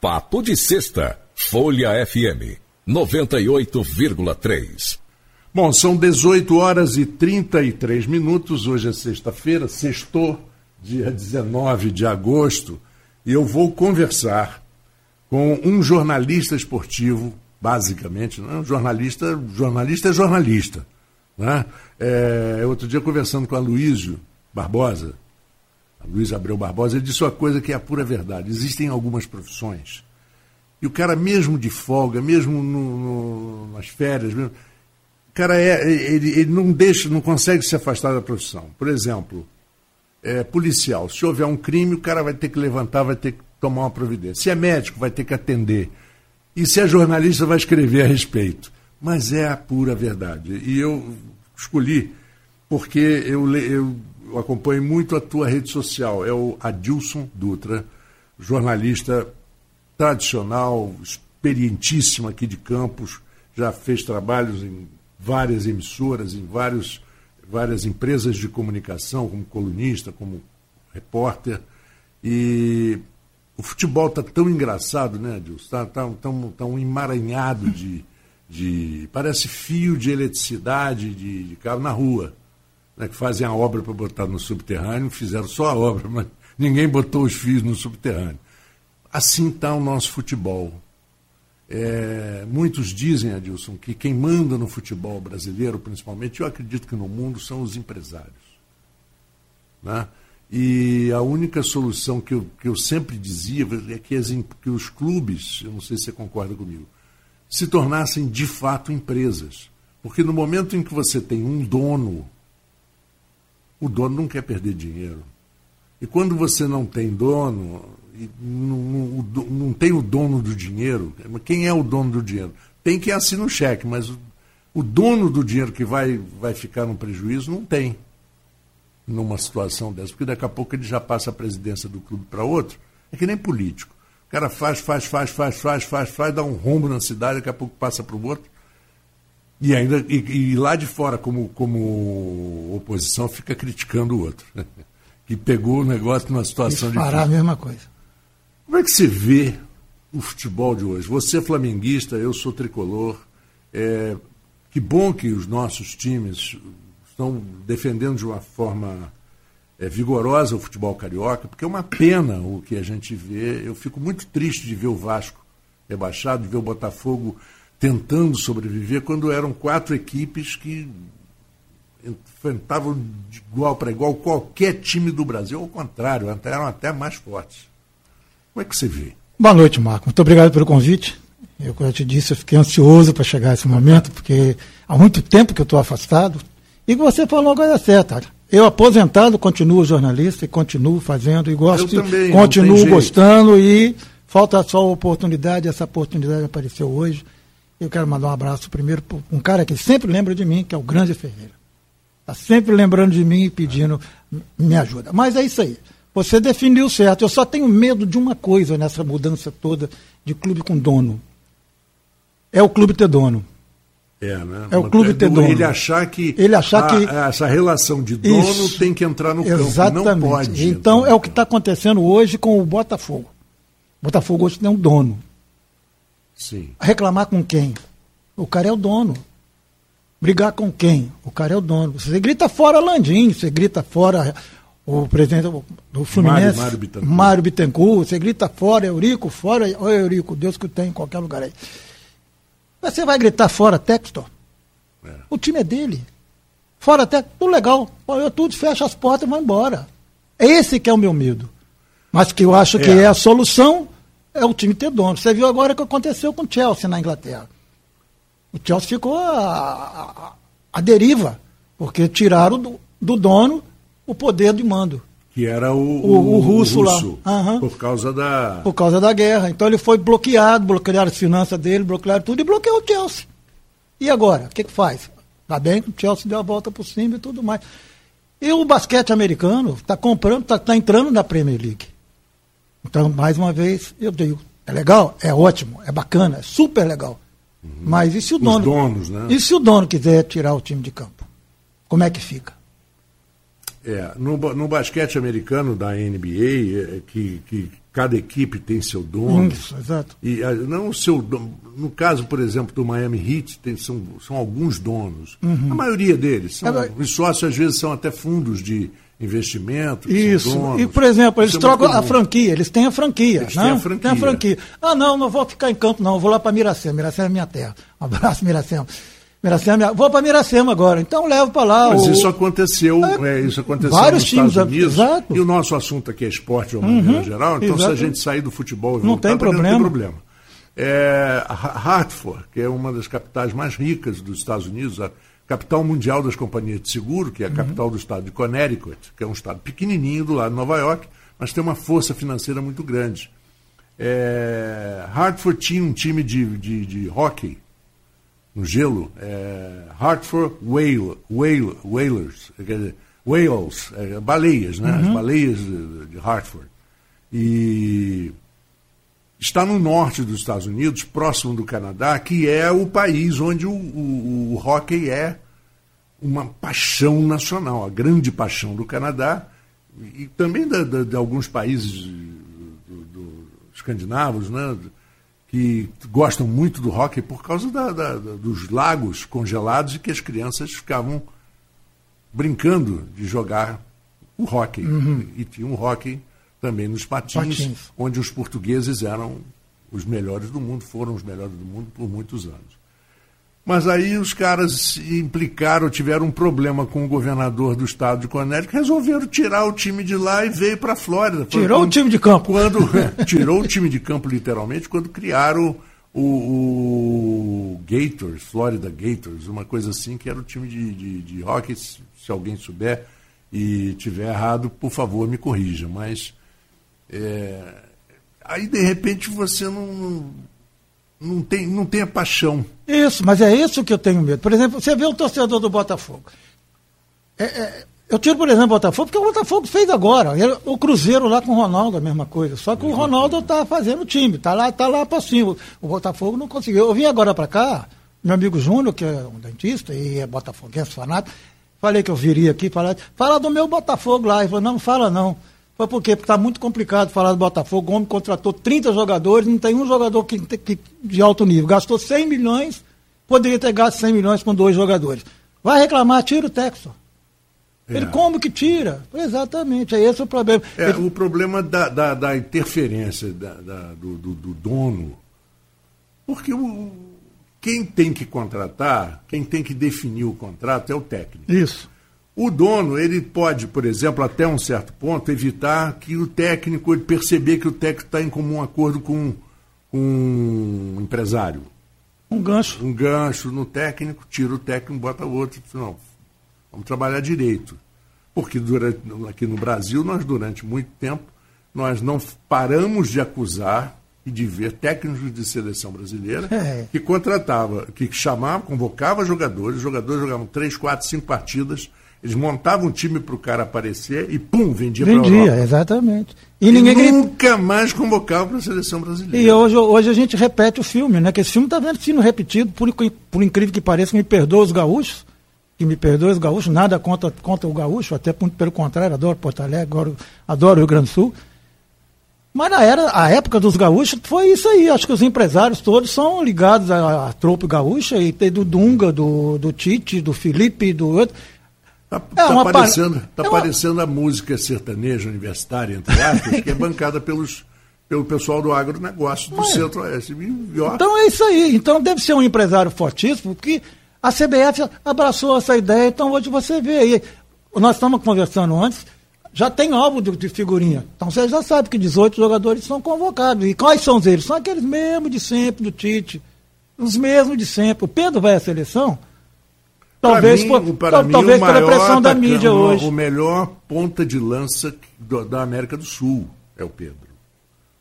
Papo de Sexta, Folha FM, 98,3. Bom, são 18 horas e 33 minutos. Hoje é sexta-feira, sextou, dia 19 de agosto, e eu vou conversar com um jornalista esportivo, basicamente, é um jornalista, jornalista é jornalista. Né? É, outro dia, conversando com a Luísio Barbosa, Luiz Abreu Barbosa, ele disse uma coisa que é a pura verdade. Existem algumas profissões. E o cara, mesmo de folga, mesmo no, no, nas férias, mesmo, o cara é, ele, ele não deixa, não consegue se afastar da profissão. Por exemplo, é, policial. Se houver um crime, o cara vai ter que levantar, vai ter que tomar uma providência. Se é médico, vai ter que atender. E se é jornalista, vai escrever a respeito. Mas é a pura verdade. E eu escolhi porque eu, eu eu acompanho muito a tua rede social, é o Adilson Dutra, jornalista tradicional, experientíssimo aqui de Campos, já fez trabalhos em várias emissoras, em vários, várias empresas de comunicação, como colunista, como repórter. E o futebol está tão engraçado, né, Adilson? Está tão, tão, tão emaranhado de, de. Parece fio de eletricidade de, de carro na rua né, que fazem a obra para botar no subterrâneo, fizeram só a obra, mas ninguém botou os fios no subterrâneo. Assim está o nosso futebol. É, muitos dizem, Adilson, que quem manda no futebol brasileiro, principalmente, eu acredito que no mundo, são os empresários. Né? E a única solução que eu, que eu sempre dizia é que, as, que os clubes, eu não sei se você concorda comigo, se tornassem de fato empresas. Porque no momento em que você tem um dono o dono não quer perder dinheiro. E quando você não tem dono, não, não, não tem o dono do dinheiro, quem é o dono do dinheiro? Tem que assinar um cheque, mas o, o dono do dinheiro que vai, vai ficar no prejuízo não tem numa situação dessa, porque daqui a pouco ele já passa a presidência do clube para outro. É que nem político. O cara faz, faz, faz, faz, faz, faz, faz, dá um rombo na cidade, daqui a pouco passa para o outro. E ainda e, e, lá de fora, como, como oposição, fica criticando o outro. que pegou o negócio numa situação de. Fará a mesma coisa. Como é que você vê o futebol de hoje? Você é flamenguista, eu sou tricolor. É, que bom que os nossos times estão defendendo de uma forma é, vigorosa o futebol carioca, porque é uma pena o que a gente vê. Eu fico muito triste de ver o Vasco rebaixado, de ver o Botafogo tentando sobreviver, quando eram quatro equipes que enfrentavam de igual para igual qualquer time do Brasil, ao contrário, eram até mais fortes. Como é que você vê? Boa noite, Marco. Muito obrigado pelo convite. Eu, como eu te disse, eu fiquei ansioso para chegar a esse momento, porque há muito tempo que eu estou afastado. E você falou a coisa certa. Eu, aposentado, continuo jornalista e continuo fazendo e gosto, também, continuo gostando e falta só a oportunidade. Essa oportunidade apareceu hoje. Eu quero mandar um abraço primeiro para um cara que sempre lembra de mim, que é o Grande Ferreira. Está sempre lembrando de mim e pedindo minha ajuda. Mas é isso aí. Você definiu certo. Eu só tenho medo de uma coisa nessa mudança toda de clube com dono. É o clube ter dono. É, né? É o clube ter dono. Ele achar que, ele achar a, que essa relação de dono isso, tem que entrar no exatamente. campo. Não pode. Então é o que está acontecendo hoje com o Botafogo. O Botafogo hoje tem um dono. Sim. Reclamar com quem? O cara é o dono. Brigar com quem? O cara é o dono. Você grita fora Landim, você grita fora o presidente do Fluminense, Mário, Mário, Bittencourt. Mário Bittencourt, você grita fora Eurico, fora o Eurico, Deus que tem em qualquer lugar aí. Você vai gritar fora Textor? É. O time é dele. Fora Textor, tudo legal. Eu tudo fecha as portas e vai embora. Esse que é o meu medo. Mas que eu acho é. que é a solução é o time ter dono. Você viu agora o que aconteceu com o Chelsea na Inglaterra. O Chelsea ficou a deriva, porque tiraram do, do, dono o poder de mando. Que era o, o, o russo, russo, lá. Uhum. Por causa da. Por causa da guerra. Então ele foi bloqueado, bloquearam as finanças dele, bloquearam tudo e bloqueou o Chelsea. E agora? O que, que faz? Tá bem que o Chelsea deu a volta por cima e tudo mais. E o basquete americano está comprando, está tá entrando na Premier League. Então, mais uma vez, eu digo, é legal? É ótimo, é bacana, é super legal. Uhum. Mas e se o dono. Os donos, né? E se o dono quiser tirar o time de campo? Como é que fica? É, no, no basquete americano da NBA, é, que, que cada equipe tem seu dono. Isso, exato. E não o seu no caso, por exemplo, do Miami Heat, tem, são, são alguns donos. Uhum. A maioria deles são, é, os sócios às vezes são até fundos de investimento. Isso. Donos. E por exemplo, eles é trocam é a franquia, eles têm a franquia, eles né? Têm a franquia. Tem a franquia. Ah, não, não vou ficar em campo não, vou lá para Miracema. Miracema é minha terra. Um abraço, Miracema. Miracema, vou para Miracema agora, então levo para lá. Mas o... isso aconteceu, é, é, isso aconteceu vários nos times, Estados Unidos. Exato. E o nosso assunto aqui é esporte de uma maneira uhum, geral, então exato. se a gente sair do futebol e não voltar, tem problema. não tem problema. É, Hartford, que é uma das capitais mais ricas dos Estados Unidos, a capital mundial das companhias de seguro, que é a uhum. capital do estado de Connecticut, que é um estado pequenininho do lado de Nova York, mas tem uma força financeira muito grande. É, Hartford tinha um time de, de, de hockey no gelo, é, Hartford Whale, Whale, Whalers, quer dizer, whales, é, baleias, né? Uhum. As baleias de, de, Hartford. E está no norte dos Estados Unidos, próximo do Canadá, que é o país onde o, o, o hockey é uma paixão nacional, a grande paixão do Canadá e também da, da, de alguns países do, do, escandinavos, né? que gostam muito do hockey por causa da, dos lagos congelados e que as crianças ficavam brincando de jogar o hockey. Uhum. E tinha um hockey também nos patins, patins, onde os portugueses eram os melhores do mundo, foram os melhores do mundo por muitos anos. Mas aí os caras se implicaram, tiveram um problema com o governador do estado de Connecticut, resolveram tirar o time de lá e veio para a Flórida. Tirou quando, o time de campo. Quando, tirou o time de campo, literalmente, quando criaram o, o, Gators, Florida Gators, uma coisa assim, que era o time de, de, de hockey. Se, se alguém souber e tiver errado, por favor, me corrija. Mas é, aí, de repente, você não não tem, não tem a paixão. Isso, mas é isso que eu tenho medo. Por exemplo, você vê o torcedor do Botafogo. É, é, eu tiro, por exemplo, o Botafogo, porque o Botafogo fez agora. O Cruzeiro lá com o Ronaldo, a mesma coisa. Só que o Ronaldo está fazendo o time, está lá, tá lá para cima. O Botafogo não conseguiu. Eu vim agora para cá, meu amigo Júnior, que é um dentista e é botafoguense fanático, falei que eu viria aqui falar, fala do meu Botafogo lá. Ele falou, não, não fala não. Foi por quê? Porque está muito complicado falar do Botafogo. O homem contratou 30 jogadores, não tem um jogador que, que, de alto nível. Gastou 100 milhões, poderia ter gasto 100 milhões com dois jogadores. Vai reclamar, tira o Texo. É. Ele como que tira? Exatamente, é esse o problema. É, Ele... O problema da, da, da interferência da, da do, do, do, dono. Porque o, quem tem que contratar, quem tem que definir o contrato é o técnico. Isso. O dono, ele pode, por exemplo, até um certo ponto, evitar que o técnico, ele perceber que o técnico está em comum acordo com, com um empresário. Um gancho. Um gancho no técnico, tira o técnico, bota o outro. Não, vamos trabalhar direito. Porque durante, aqui no Brasil, nós durante muito tempo, nós não paramos de acusar e de ver técnicos de seleção brasileira é. que contratava, que chamava, convocava jogadores, os jogadores jogavam três, quatro, cinco partidas eles montavam um time para o cara aparecer e pum, vendia para Vendia, exatamente. E, e ninguém nunca mais convocava para a seleção brasileira. E hoje, hoje a gente repete o filme, né? Que esse filme está sendo repetido, por, por incrível que pareça, me perdoa os gaúchos, que me perdoa os gaúchos, nada contra, contra o gaúcho, até muito pelo contrário, adoro Porto Alegre, adoro, adoro o Rio Grande do Sul. Mas na era, a época dos gaúchos foi isso aí. Acho que os empresários todos são ligados à, à tropa gaúcha, e tem do Dunga, do, do Tite, do Felipe, do outro. Está é tá parecendo, tá é uma... a música sertaneja universitária, entre aspas, que é bancada pelos, pelo pessoal do agronegócio do Centro-Oeste. Então é isso aí. Então deve ser um empresário fortíssimo, porque a CBF abraçou essa ideia. Então hoje você vê aí. Nós estamos conversando antes, já tem álbum de, de figurinha. Então você já sabe que 18 jogadores são convocados. E quais são eles? São aqueles mesmos de sempre, do Tite. Os mesmos de sempre. O Pedro vai à seleção Talvez, mim, por, para talvez mim, pela pressão da mídia hoje. O melhor ponta de lança do, da América do Sul é o Pedro.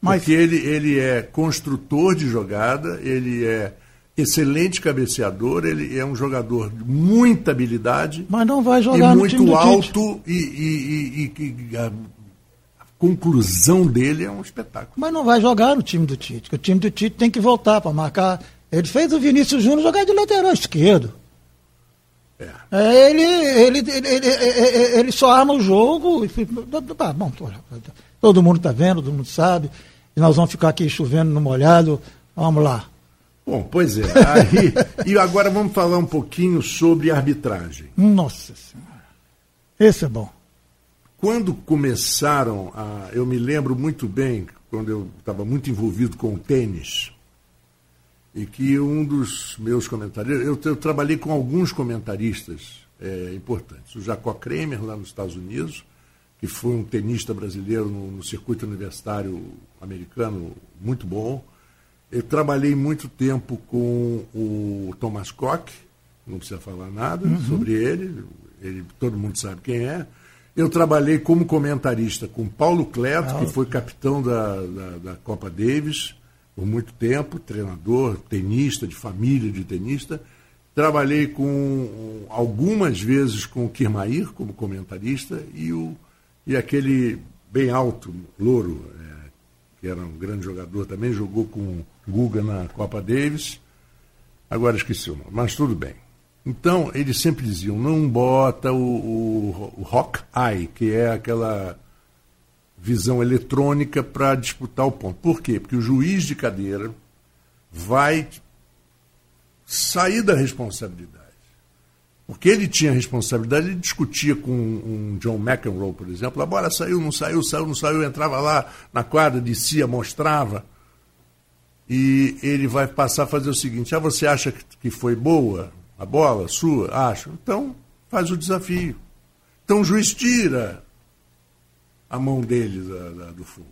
Mas... Porque ele, ele é construtor de jogada, ele é excelente cabeceador, ele é um jogador de muita habilidade. Mas não vai jogar e muito alto e, e, e, a, a conclusão dele é um espetáculo. Mas não vai jogar no time do Tite, o time do Tite tem que voltar para marcar. Ele fez o Vinícius Júnior jogar de lateral esquerdo. É. É, ele, ele, ele, ele, só arma o jogo. E, tá, bom, todo mundo está vendo, todo mundo sabe. E nós vamos ficar aqui chovendo no molhado. Vamos lá. Bom, pois é. Aí, e agora vamos falar um pouquinho sobre arbitragem. Nossa Senhora. Esse é bom. Quando começaram a. Eu me lembro muito bem, quando eu estava muito envolvido com o tênis, e que um dos meus comentaristas. Eu, eu trabalhei com alguns comentaristas é, importantes. O Jacó Kremer, lá nos Estados Unidos, que foi um tenista brasileiro no, no circuito universitário americano muito bom. Eu trabalhei muito tempo com o Thomas Koch, não precisa falar nada uhum. sobre ele, ele, todo mundo sabe quem é. Eu trabalhei como comentarista com Paulo Cleto, ah, que foi capitão da, da, da, Copa Davis por muito tempo, treinador, tenista, de família de tenista. Trabalhei com algumas vezes com o Kirmair como comentarista e, o, e aquele bem alto, louro, é, que era um grande jogador também, jogou com o Guga na Copa Davis. Agora esqueci o nome, mas tudo bem. Então, eles sempre diziam, não bota o, o, o Rock Eye, que é aquela visão eletrônica para disputar o ponto. Por quê? Porque o juiz de cadeira vai sair da responsabilidade. Porque ele tinha responsabilidade, ele discutia com um John McEnroe, por exemplo, a bola saiu, não saiu, saiu, não saiu, entrava lá na quadra, descia, mostrava. E ele vai passar a fazer o seguinte: ah, você acha que foi boa? A bola sua? Acho. Então, faz o desafio. Então o juiz tira a mão dele da, da, do fogo.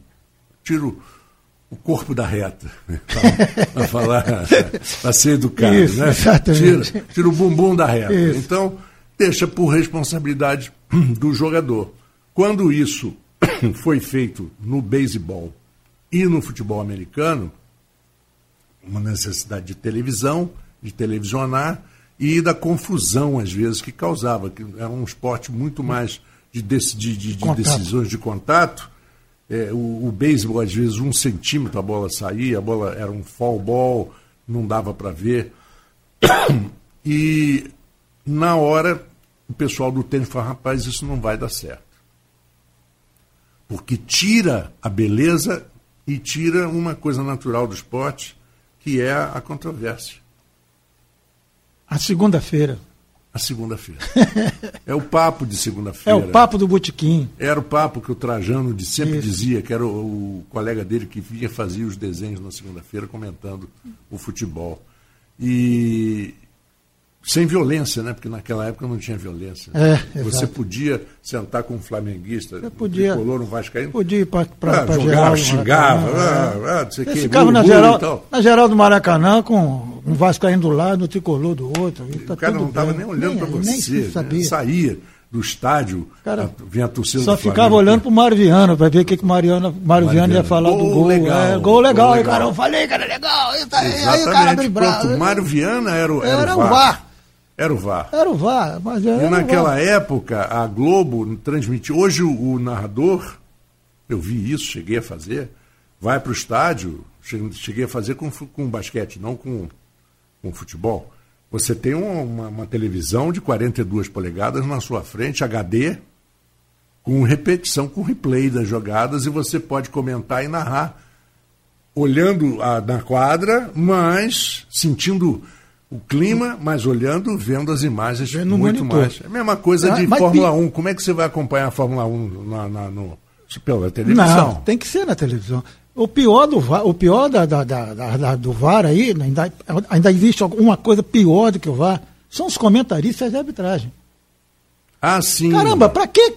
Tira o, corpo da reta, para falar, para ser educado. Isso, né? Tira, tira, o bumbum da reta. Isso. Então, deixa por responsabilidade do jogador. Quando isso foi feito no beisebol e no futebol americano, uma necessidade de televisão, de televisionar, e da confusão, às vezes, que causava, que era um esporte muito mais de, de, de, de decisões de contato. É, o, o beisebol, às vezes, um centímetro a bola saía, a bola era um fall ball, não dava para ver. E na hora, o pessoal do tênis falou, rapaz, isso não vai dar certo. Porque tira a beleza e tira uma coisa natural do esporte, que é a controvérsia. A segunda-feira. A segunda-feira. é o papo de segunda-feira. É o papo do botequim. Era o papo que o Trajano sempre Isso. dizia, que era o, o, colega dele que vinha fazer os desenhos na segunda-feira comentando o futebol. E, sem violência, né? Porque naquela época não tinha violência. É, Você exato. podia sentar com um flamenguista, podia, um tricolor, um vascaíno. Podia ir para ah, Jogava, xingava, ah, ah, não sei que, ficava na, geral, na geral do Maracanã com um vascaíno do lado, um tricolor do outro. Tá o cara não estava nem olhando para você. Nem né? Saía do estádio, cara, vinha a torcida Só ficava olhando pro Mário Viana para ver o que, que o Mariano, Mário Viana ia falar gol do gol. Legal, é, gol legal, gol legal. Aí, cara, eu falei, cara, legal. Aí, aí o cara abriu Pronto, Mário Viana era o, era, era o VAR. Era o VAR. Era o VAR, mas era E naquela VAR. época, a Globo transmitiu. Hoje o, o, narrador, eu vi isso, cheguei a fazer, vai para o estádio, cheguei a fazer com, com basquete, não com, com futebol. Você tem uma, uma televisão de 42 polegadas na sua frente, HD, com repetição, com replay das jogadas, e você pode comentar e narrar, olhando a, na quadra, mas sentindo o clima, mas olhando, vendo as imagens no muito monitor. mais. É a mesma coisa ah, de Fórmula 1. Como é que você vai acompanhar a Fórmula 1 na, na, no, pela televisão? Não, tem que ser na televisão. O pior do VAR, o pior da, da, da, da do VAR aí, ainda, ainda existe alguma coisa pior do que o VAR, são os comentaristas de arbitragem. Ah, sim. Caramba, para que,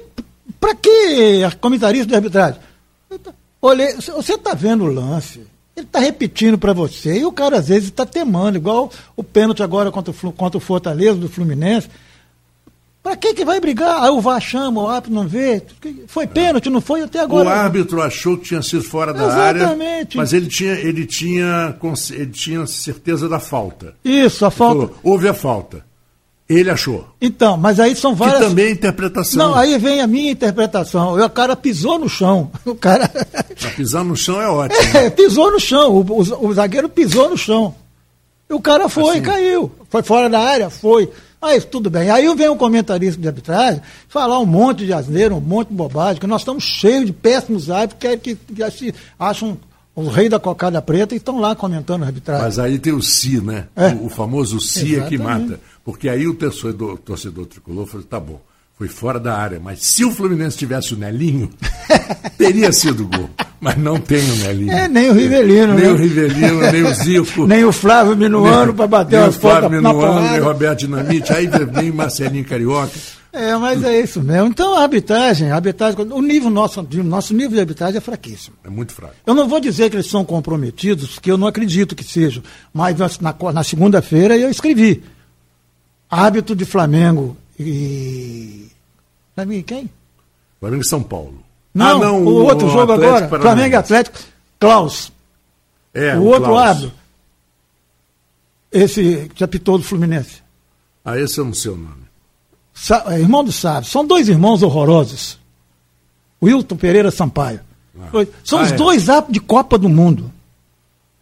pra que comentarista de arbitragem? Olhei, você está vendo o lance, ele está repetindo para você e o cara às vezes está temando, igual o pênalti agora contra o, contra o Fortaleza do Fluminense. Para que que vai brigar? Aí o VAR chama, o árbitro não vê. Foi pênalti, não foi até agora. O árbitro achou que tinha sido fora da Exatamente. área, mas ele tinha, ele tinha, ele tinha certeza da falta. Isso, a falta. Falou, houve a falta. Ele achou. Então, mas aí são várias. Que também é interpretação. Não, aí vem a minha interpretação. O cara pisou no chão. O cara. pisar no chão é ótimo. É, pisou no chão. O, o, o, zagueiro pisou no chão. E o cara foi assim. e caiu. Foi fora da área? Foi. Mas tudo bem. Aí vem um comentarista de arbitragem falar um monte de asneira, um monte de bobagem, que nós estamos cheios de péssimos árbitros que, que, que acham o rei da cocada preta e estão lá comentando a arbitragem. Mas aí tem o si, né? É. O, o, famoso si é que mata. Porque aí o torcedor, torcedor tricolor falou, tá bom, foi fora da área, mas se o Fluminense tivesse o Nelinho, teria sido gol. Mas não tem o Nelinho. É, nem o Rivelino. Nem né? o Rivelino, nem o Zico. nem o Flávio Minuano para bater nem o Flávio Minuano, nem o Roberto Dinamite, aí vem Marcelinho Carioca. É, mas é isso mesmo. Então a arbitragem, a arbitragem, o nível nosso, nosso nível de arbitragem é fraquíssimo. É muito fraco. Eu não vou dizer que eles são comprometidos, porque eu não acredito que sejam. Mas na, na segunda-feira eu escrevi. Árbitro de Flamengo e. Flamengo quem? Flamengo e São Paulo. Não, ah, não o, o outro o jogo Atlético agora, Flamengo e Atlético, Klaus. É, o, o outro Klaus. árbitro. Esse que apitou do Fluminense. Ah, esse eu não sei o nome. É, irmão do Sábio. São dois irmãos horrorosos. Wilton Pereira Sampaio. Ah. São ah, os é. dois árbitros de Copa do Mundo.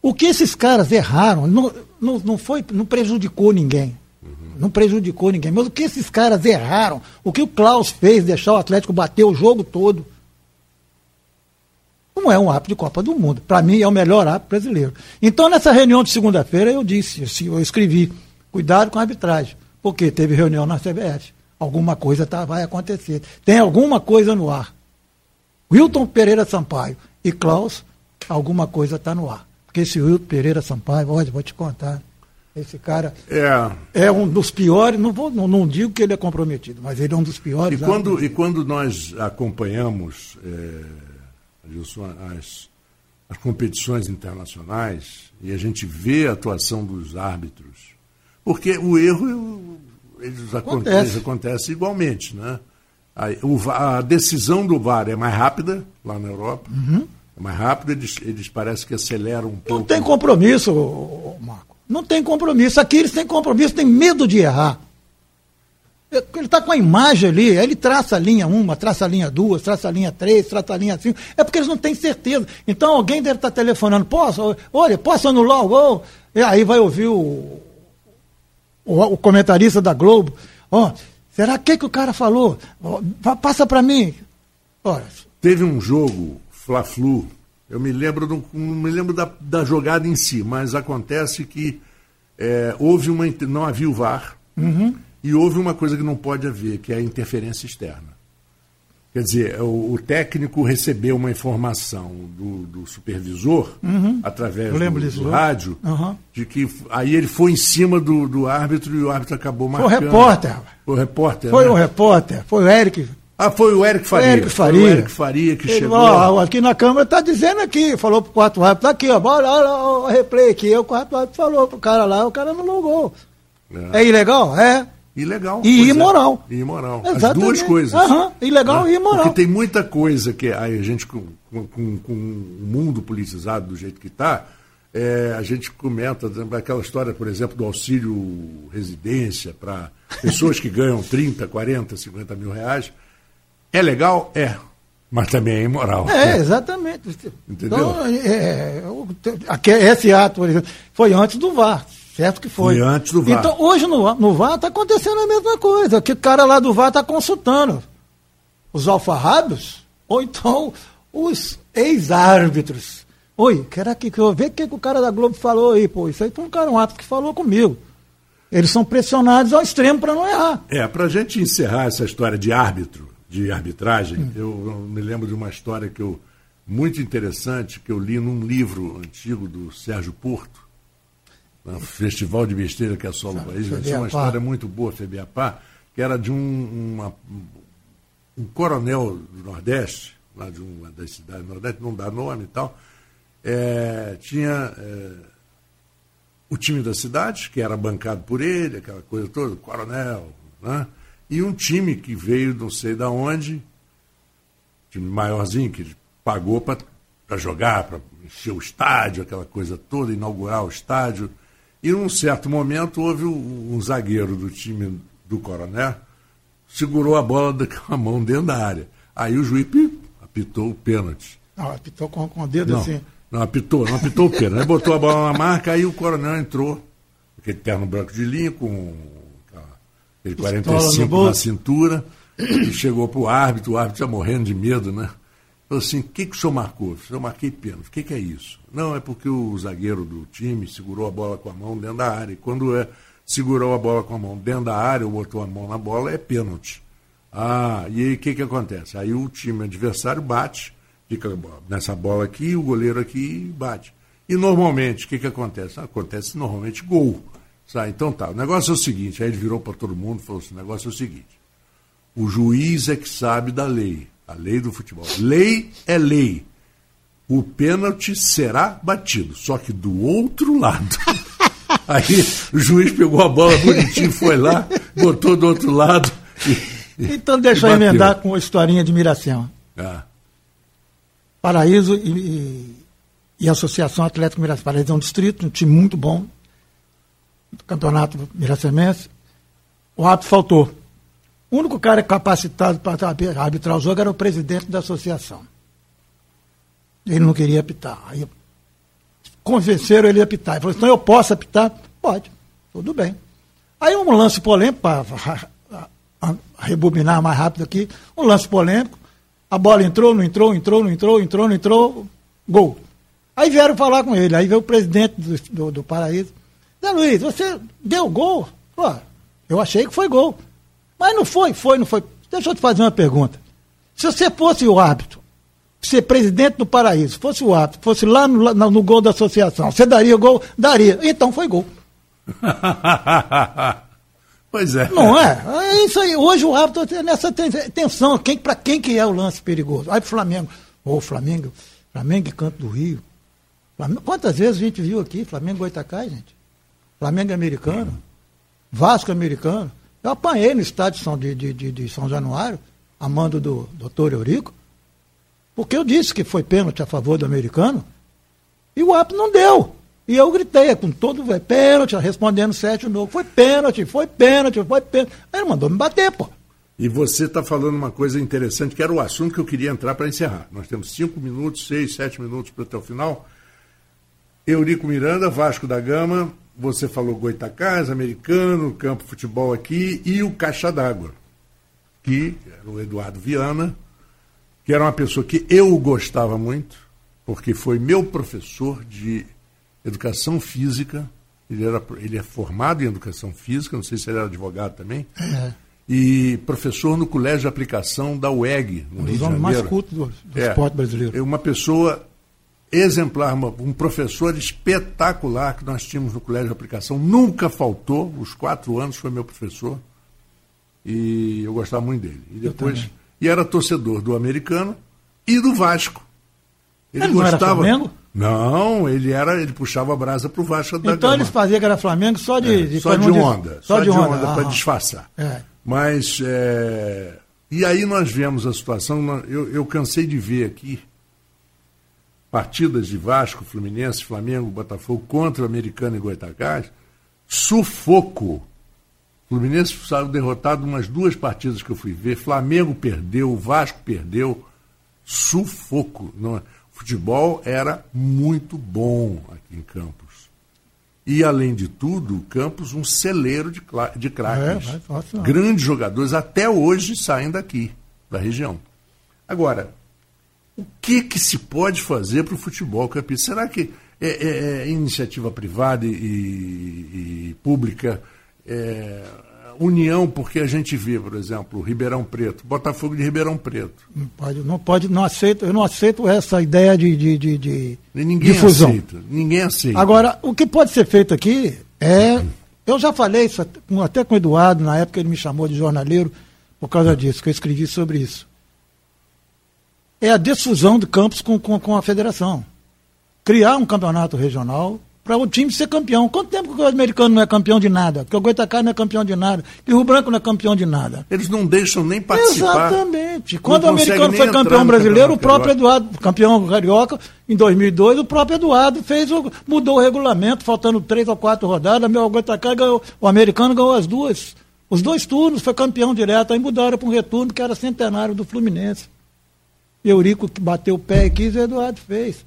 O que esses caras erraram não, não, não, foi, não prejudicou ninguém. Uhum. Não prejudicou ninguém. Mas o que esses caras erraram, o que o Klaus fez, deixar o Atlético bater o jogo todo, não é um árbitro de Copa do Mundo. Para mim, é o melhor árbitro brasileiro. Então, nessa reunião de segunda-feira, eu disse, eu escrevi, cuidado com a arbitragem. Porque teve reunião na CBF alguma coisa tá, vai acontecer. Tem alguma coisa no ar. Wilton Pereira Sampaio e Klaus, alguma coisa está no ar. Porque esse Wilton Pereira Sampaio, olha, vou te contar. Esse cara é, é um dos piores, não, vou, não, não, digo que ele é comprometido, mas ele é um dos piores. E quando, e quando nós acompanhamos é, as, as competições internacionais e a gente vê a atuação dos árbitros, porque o erro eles acontece. Eles acontecem igualmente, né? A, a, decisão do VAR é mais rápida lá na Europa. Uhum. É mais rápida, eles, eles parecem que aceleram um pouco. Não tem compromisso, Marco. Não tem compromisso. Aqui eles têm compromisso, têm medo de errar. Ele está com a imagem ali, ele traça a linha uma, traça a linha duas, traça a linha três, traça a linha cinco. É porque eles não têm certeza. Então alguém deve estar tá telefonando, posso, olha, posso anular o gol? E aí vai ouvir o, o, o comentarista da Globo, ó, será que que o cara falou? Oh, passa para mim. Olha. Teve um jogo, Fla-Flu, eu me lembro, do, não me lembro da, da jogada em si, mas acontece que é, houve uma, não havia o VAR, uhum. e houve uma coisa que não pode haver, que é a interferência externa. Quer dizer, o, o, técnico recebeu uma informação do, do supervisor, uhum. através do, do rádio, uhum. de que aí ele foi em cima do, do árbitro e o árbitro acabou marcando. Foi o repórter. Foi o repórter. Foi né? o repórter, foi o Eric. Ah, foi o Eric Faria. O Eric Faria. Foi o Eric Faria que ele, chegou. Ó, aqui na Câmara está dizendo aqui, falou pro quarto árbitro, tá aqui, ó, olha, olha o replay aqui. O quarto árbitro falou pro cara lá, o cara não logou. É, é ilegal? É. Ilegal. E é. imoral. É. E imoral. Exatamente. As duas coisas. Uhum. Ilegal né? e imoral. Porque tem muita coisa que a gente, com, com, com o mundo politizado do jeito que está, é, a gente comenta aquela história, por exemplo, do auxílio residência para pessoas que ganham 30, 40, 50 mil reais. É legal? É. Mas também é imoral. É, exatamente. Entendeu? Então, é, é, esse ato, por exemplo, foi antes do VAR. Certo que foi. Foi antes do VAR. Então, hoje no, no VAR está acontecendo a mesma coisa, que o cara lá do VAR está consultando os alfarrábios, ou então os ex-árbitros. Oi, quero aqui que eu ver o que, que o cara da Globo falou aí, pô. Isso aí foi um cara, um ato que falou comigo. Eles são pressionados ao extremo para não errar. É, para a gente encerrar essa história de árbitro, de arbitragem, hum. eu, eu, me lembro de uma história que eu, muito interessante que eu li num livro antigo do Sérgio Porto, no Festival de Besteira que assola o país. Tinha uma história muito boa, Febiapá, que era de um, uma, um coronel do Nordeste, lá de uma das cidades do Nordeste, não dá nome e tal, é, tinha é, o time da cidade, que era bancado por ele, aquela coisa toda, coronel, né? e um time que veio não sei da onde, time maiorzinho, que ele pagou para jogar, para encher o estádio, aquela coisa toda, inaugurar o estádio. E num certo momento houve um, um zagueiro do time do Coronel, segurou a bola com a mão dentro da área. Aí o juiz apitou o pênalti. Não, apitou com, com o dedo não, assim. Não, apitou, não apitou o pênalti. Aí botou a bola na marca, aí o coronel entrou, aquele terno branco de linha, com Ele 45 na cintura, e chegou para o árbitro, o árbitro já morrendo de medo, né? Falou assim, o que, que o senhor marcou? Eu marquei pênalti. O que, que é isso? Não, é porque o zagueiro do time segurou a bola com a mão dentro da área. E quando é, segurou a bola com a mão dentro da área ou botou a mão na bola, é pênalti. Ah, e aí o que, que acontece? Aí o time adversário bate, fica nessa bola aqui, o goleiro aqui bate. E normalmente, o que, que acontece? Acontece normalmente gol. Sabe? Então tá, o negócio é o seguinte, aí ele virou para todo mundo e falou assim, o negócio é o seguinte, o juiz é que sabe da lei, a lei do futebol. Lei é lei. O pênalti será batido, só que do outro lado. Aí o juiz pegou a bola bonitinho, foi lá, botou do outro lado. E, então deixa eu emendar com a historinha de Miracema. Ah. Paraíso e, e, e Associação Atlético Miracema. Paraíso é um distrito, um time muito bom, do campeonato miracemense. O ato faltou. O único cara capacitado para arbitrar o jogo era o presidente da associação. Ele não queria apitar. Aí convenceram ele a apitar. Ele falou: então eu posso apitar? Pode, tudo bem. Aí um lance polêmico, para rebobinar mais rápido aqui, um lance polêmico, a bola entrou, não entrou, entrou, não entrou, entrou, não entrou, gol. Aí vieram falar com ele, aí veio o presidente do, do, do Paraíso. Zé Luiz, você deu gol? Pô, eu achei que foi gol. Mas não foi, foi, não foi. Deixa eu te fazer uma pergunta. Se você fosse o árbitro, ser presidente do paraíso, fosse o árbitro, fosse lá no, no gol da associação, você daria gol? Daria. Então foi gol. pois é. Não é? É isso aí. Hoje o árbitro tem nessa tensão. Quem, para quem que é o lance perigoso? Aí pro Flamengo. Ô, oh, Flamengo, Flamengo e Canto do Rio. Flamengo, quantas vezes a gente viu aqui Flamengo e Goitacai, gente? Flamengo americano, Vasco americano. Eu apanhei no estádio de, de, de, de São Januário, a mando do doutor Eurico, porque eu disse que foi pênalti a favor do americano, e o árbitro não deu. E eu gritei, com todo é pênalti, respondendo sete novo. Foi pênalti, foi pênalti, foi pênalti. Aí ele mandou me bater, pô. E você está falando uma coisa interessante, que era o assunto que eu queria entrar para encerrar. Nós temos cinco minutos, seis, sete minutos para até o final. Eurico Miranda, Vasco da Gama, você falou Goitacás, americano, campo futebol aqui, e o Caixa d'Água, que era o Eduardo Viana, que era uma pessoa que eu gostava muito, porque foi meu professor de educação física. Ele, era, ele é formado em educação física, não sei se ele era advogado também. É. E professor no colégio de aplicação da UEG, no um Rio de Janeiro. mais culto do, do é, esporte brasileiro. É uma pessoa exemplar, um professor espetacular que nós tínhamos no Colégio de Aplicação, nunca faltou, os quatro anos foi meu professor, e eu gostava muito dele. E depois, e era torcedor do americano e do Vasco. Ele, ele gostava. Não, não, ele era, ele puxava a brasa pro Vasco da Então eles faziam que era Flamengo só de, é, de só, de onda, só, só de onda, onda para disfarçar. É. Mas é, e aí nós vemos a situação, eu, eu cansei de ver aqui partidas de Vasco, Fluminense, Flamengo, Botafogo contra o Americano e Goitacás, sufoco. Fluminense saiu derrotado umas duas partidas que eu fui ver. Flamengo perdeu, Vasco perdeu. Sufoco. Não, é? futebol era muito bom aqui em Campos. E, além de tudo, Campos um celeiro de, de craques. É, Grandes jogadores, até hoje, saem daqui, da região. Agora, o que, que se pode fazer para o futebol campista? Será que é, é, é iniciativa privada e, e, e pública, é, união, porque a gente vê, por exemplo, Ribeirão Preto, Botafogo de Ribeirão Preto. Não pode, não pode, não aceito, eu não aceito essa ideia de, de, de, de ninguém difusão. aceita, ninguém aceita. Agora, o que pode ser feito aqui é, eu já falei isso até com o Eduardo, na época ele me chamou de jornaleiro por causa disso, que eu escrevi sobre isso é a difusão de campos com, com, com a federação. Criar um campeonato regional para o time ser campeão. Quanto tempo que o americano não é campeão de nada? Que o Goitacá não é campeão de nada? Que o Rio Branco não é campeão de nada? Eles não deixam nem participar. Exatamente. Quando o americano foi campeão brasileiro, o próprio Eduardo, campeão carioca, em 2002, o próprio Eduardo fez o, mudou o regulamento, faltando três ou quatro rodadas. O Goitacá ganhou, o americano ganhou as duas. Os dois turnos, foi campeão direto. Aí mudaram para um retorno que era centenário do Fluminense. Eurico bateu o pé e quis, o Eduardo fez.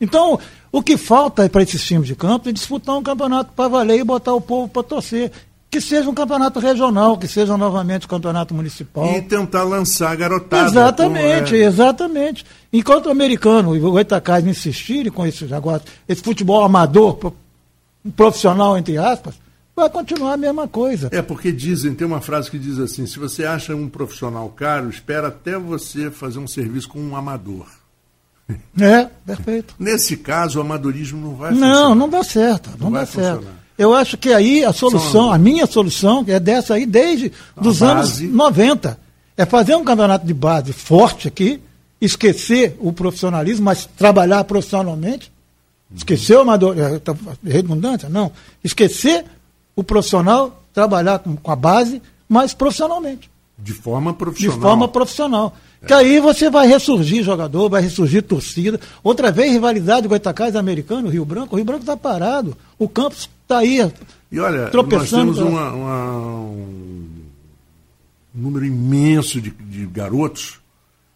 Então, o que falta para esses times de campo é disputar um campeonato para valer e botar o povo para torcer. que seja um campeonato regional, que seja novamente um campeonato municipal. E tentar lançar garotada. Exatamente, é... exatamente. Enquanto o americano e o Goitacás insistirem com esse negócio, esse futebol amador, profissional, entre aspas, vai continuar a mesma coisa. É, porque dizem, tem uma frase que diz assim, se você acha um profissional caro, espera até você fazer um serviço com um amador. É, perfeito. Nesse caso, o amadorismo não vai funcionar. Não, não dá certo, não, não dá certo. Funcionar. Eu acho que aí a solução, a minha solução, é dessa aí desde os anos 90, é fazer um campeonato de base forte aqui, esquecer o profissionalismo, mas trabalhar profissionalmente. Esquecer o amador, é, tá, redundância? Não. Esquecer o profissional, trabalhar com, com a base, mas profissionalmente. De forma profissional. De forma profissional. É. Que aí você vai ressurgir jogador, vai ressurgir torcida. Outra vez, rivalidade Goitacás americano, Rio Branco. O Rio Branco está parado. O Campos está aí. E olha, tropeçando nós temos uma, uma, um número imenso de, de garotos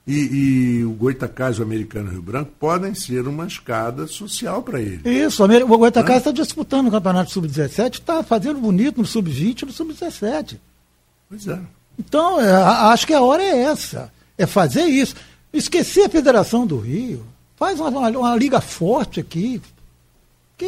e, e, o Goitacás, o americano Rio Branco, podem ser uma escada social para ele. Isso, o Goitacás está disputando o campeonato sub-17, está fazendo bonito no sub-20 e no sub-17. Pois é. Então, é, acho que a hora é essa. É fazer isso. Esquecer a Federação do Rio. Faz uma, uma, uma liga forte aqui,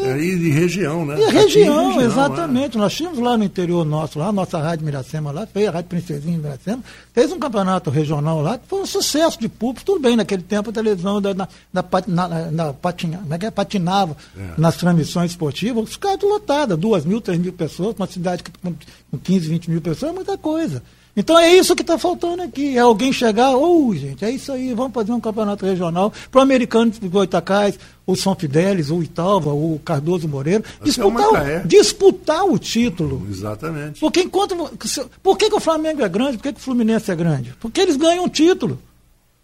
que... É, e de região, né? E região, região, exatamente. É. Nós tínhamos lá no interior nosso, lá, a nossa Rádio Miracema lá, fez a Rádio Princesinha Miracema, fez um campeonato regional lá, que foi um sucesso de público, tudo bem, naquele tempo a televisão da, na, na, na, na patina, é é? patinava é. nas transmissões esportivas, os caras lotadas, duas mil, três mil pessoas, uma cidade que, com 15, 20 mil pessoas, é muita coisa. Então é isso que está faltando aqui. É alguém chegar, ou oh, gente, é isso aí, vamos fazer um campeonato regional para o americano de Goitacás, o São Fidélis, o Italva, o Cardoso Moreira, disputar, o, disputar o título. Exatamente. Porque enquanto. Por que, que o Flamengo é grande? Por que, que o Fluminense é grande? Porque eles ganham um título.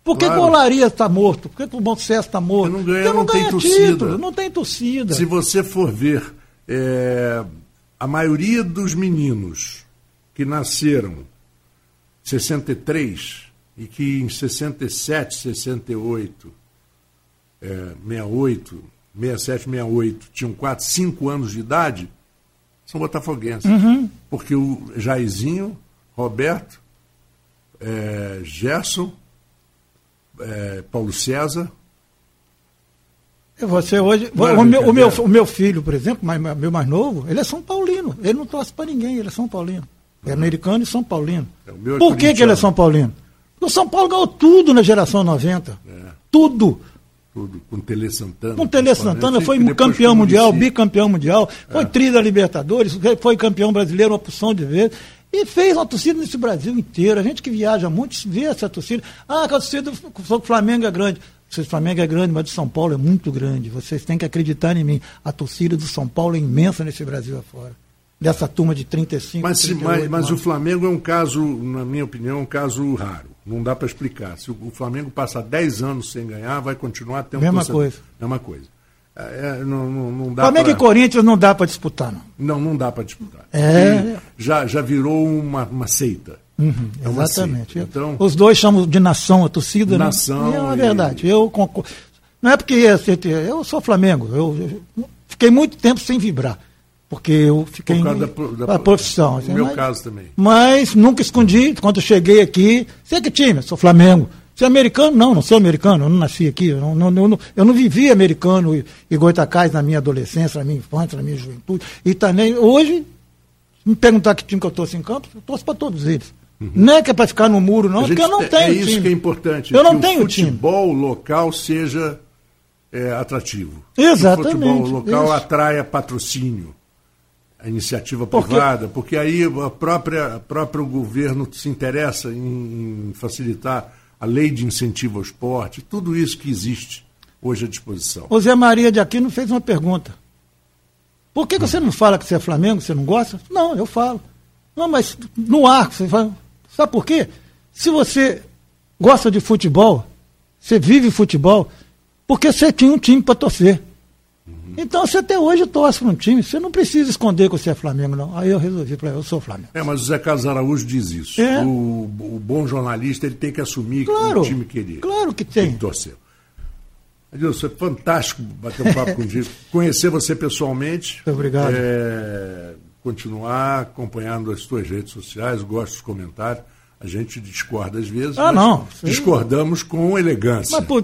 Por que, claro. o Olaria está morto? Por que, que o Bom Sucesso está morto? Porque não ganha, Porque não, não ganha tem título, torcida. não tem torcida. Se você for ver, é, a maioria dos meninos que nasceram 63 e que em 67, 68, é, 68, 67, 68 tinham 4, 5 anos de idade, são botafoguenses. Uhum. Porque o Jairzinho, Roberto, é, Gerson, é, Paulo César. Você hoje. O meu, o, meu, o meu filho, por exemplo, meu mais novo, ele é São Paulino. Ele não torce para ninguém, ele é São Paulino. É americano e São Paulino. É, Por que, que ele é São Paulino? Porque o São Paulo ganhou tudo na geração 90. É. Tudo. Tudo. Com Tele Santana. Com Tele Santana, foi campeão mundial, bicampeão mundial, foi é. tri da Libertadores, foi campeão brasileiro uma porção de vezes. E fez uma torcida nesse Brasil inteiro. A gente que viaja muito vê essa torcida. Ah, a torcida do Flamengo é grande. O Flamengo é grande, mas do São Paulo é muito grande. Vocês têm que acreditar em mim. A torcida do São Paulo é imensa nesse Brasil afora dessa turma de 35 Mas, 38, mas, mas o Flamengo é um caso, na minha opinião, um caso raro. Não dá para explicar. Se o Flamengo passar 10 anos sem ganhar, vai continuar tendo Mesma coisa. Mesma coisa. É, é, não, não, não dá Flamengo pra... e Corinthians não dá para disputar, não. Não, não dá para disputar. É... já, já virou uma, uma seita. Uhum, é uma exatamente. Seita. Então, Os dois chamam de nação a torcida, né? nação né? É uma verdade. Eu concordo. Não é porque eu sou Flamengo. Eu, eu fiquei muito tempo sem vibrar porque eu fiquei Por causa em, da, da, profissão. Assim, meu mas, caso também. Mas nunca escondi, quando eu cheguei aqui, sei que time, sou Flamengo. Você é americano? Não, não sou americano, eu não nasci aqui, eu não, não, não, eu não vivi americano e, e Goitacás na minha adolescência, na minha infância, na minha juventude. E também, hoje, me perguntar que time que eu torço em campo, eu torço para todos eles. Uhum. Não é que é para ficar no muro, não, porque eu não tenho É isso time. que é importante. Eu não tenho o futebol time. local seja é, atrativo. Exatamente. Que o futebol local isso. atraia patrocínio a iniciativa privada, porque, porque aí a própria, a próprio governo se interessa em, facilitar a lei de incentivo ao esporte, tudo isso que existe hoje à disposição. O Zé Maria de Aquino fez uma pergunta. Por que, que você não fala que você é Flamengo, você não gosta? Não, eu falo. Não, mas no arco, você fala. Sabe por quê? Se você gosta de futebol, você vive futebol, porque você tinha um time para torcer. Então você até hoje torce para um time, você não precisa esconder que você é Flamengo, não. Aí eu resolvi, eu sou Flamengo. É, mas o Zé Carlos Araújo diz isso. É. O, o, bom jornalista ele tem que assumir claro, o time que ele claro que tem. tem que torcer. Adilson, é fantástico bater um papo contigo. Conhecer você pessoalmente. Muito obrigado. É, continuar acompanhando as tuas redes sociais, gosto dos comentários. A gente discorda às vezes, ah, não. discordamos com elegância. Mas, pô,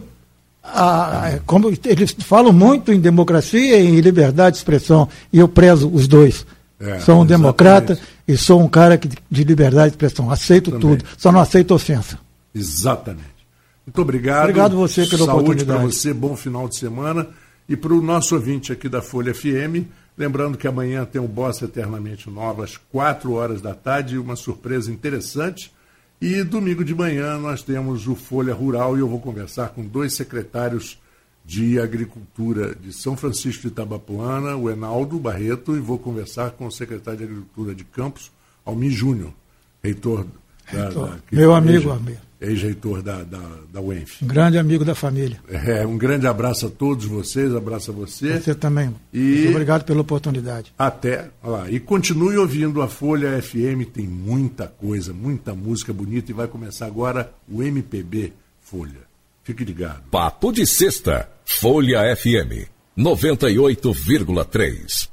a, como eles falam muito em democracia e em liberdade de expressão, e eu prezo os dois. É, sou um exatamente. democrata e sou um cara que, de liberdade de expressão. Aceito Também. tudo, só não aceito ofensa. Exatamente. Muito obrigado. Obrigado você pela Saúde oportunidade. Saúde para você, bom final de semana. E para o nosso ouvinte aqui da Folha FM, lembrando que amanhã tem o Bossa Eternamente Nova às 4 horas da tarde, uma surpresa interessante. E domingo de manhã nós temos o Folha Rural e eu vou conversar com dois secretários de Agricultura de São Francisco de Itabapuana, o Enaldo Barreto, e vou conversar com o secretário de Agricultura de Campos, Almir Júnior, reitor da, da, meu amigo, amigo ex-reitor da, da, da UENF. Um grande amigo da família. É, um grande abraço a todos vocês, abraço a você. Você também. E Muito obrigado pela oportunidade. Até lá. E continue ouvindo a Folha FM, tem muita coisa, muita música bonita e vai começar agora o MPB Folha. Fique ligado. Papo de Sexta, Folha FM 98,3.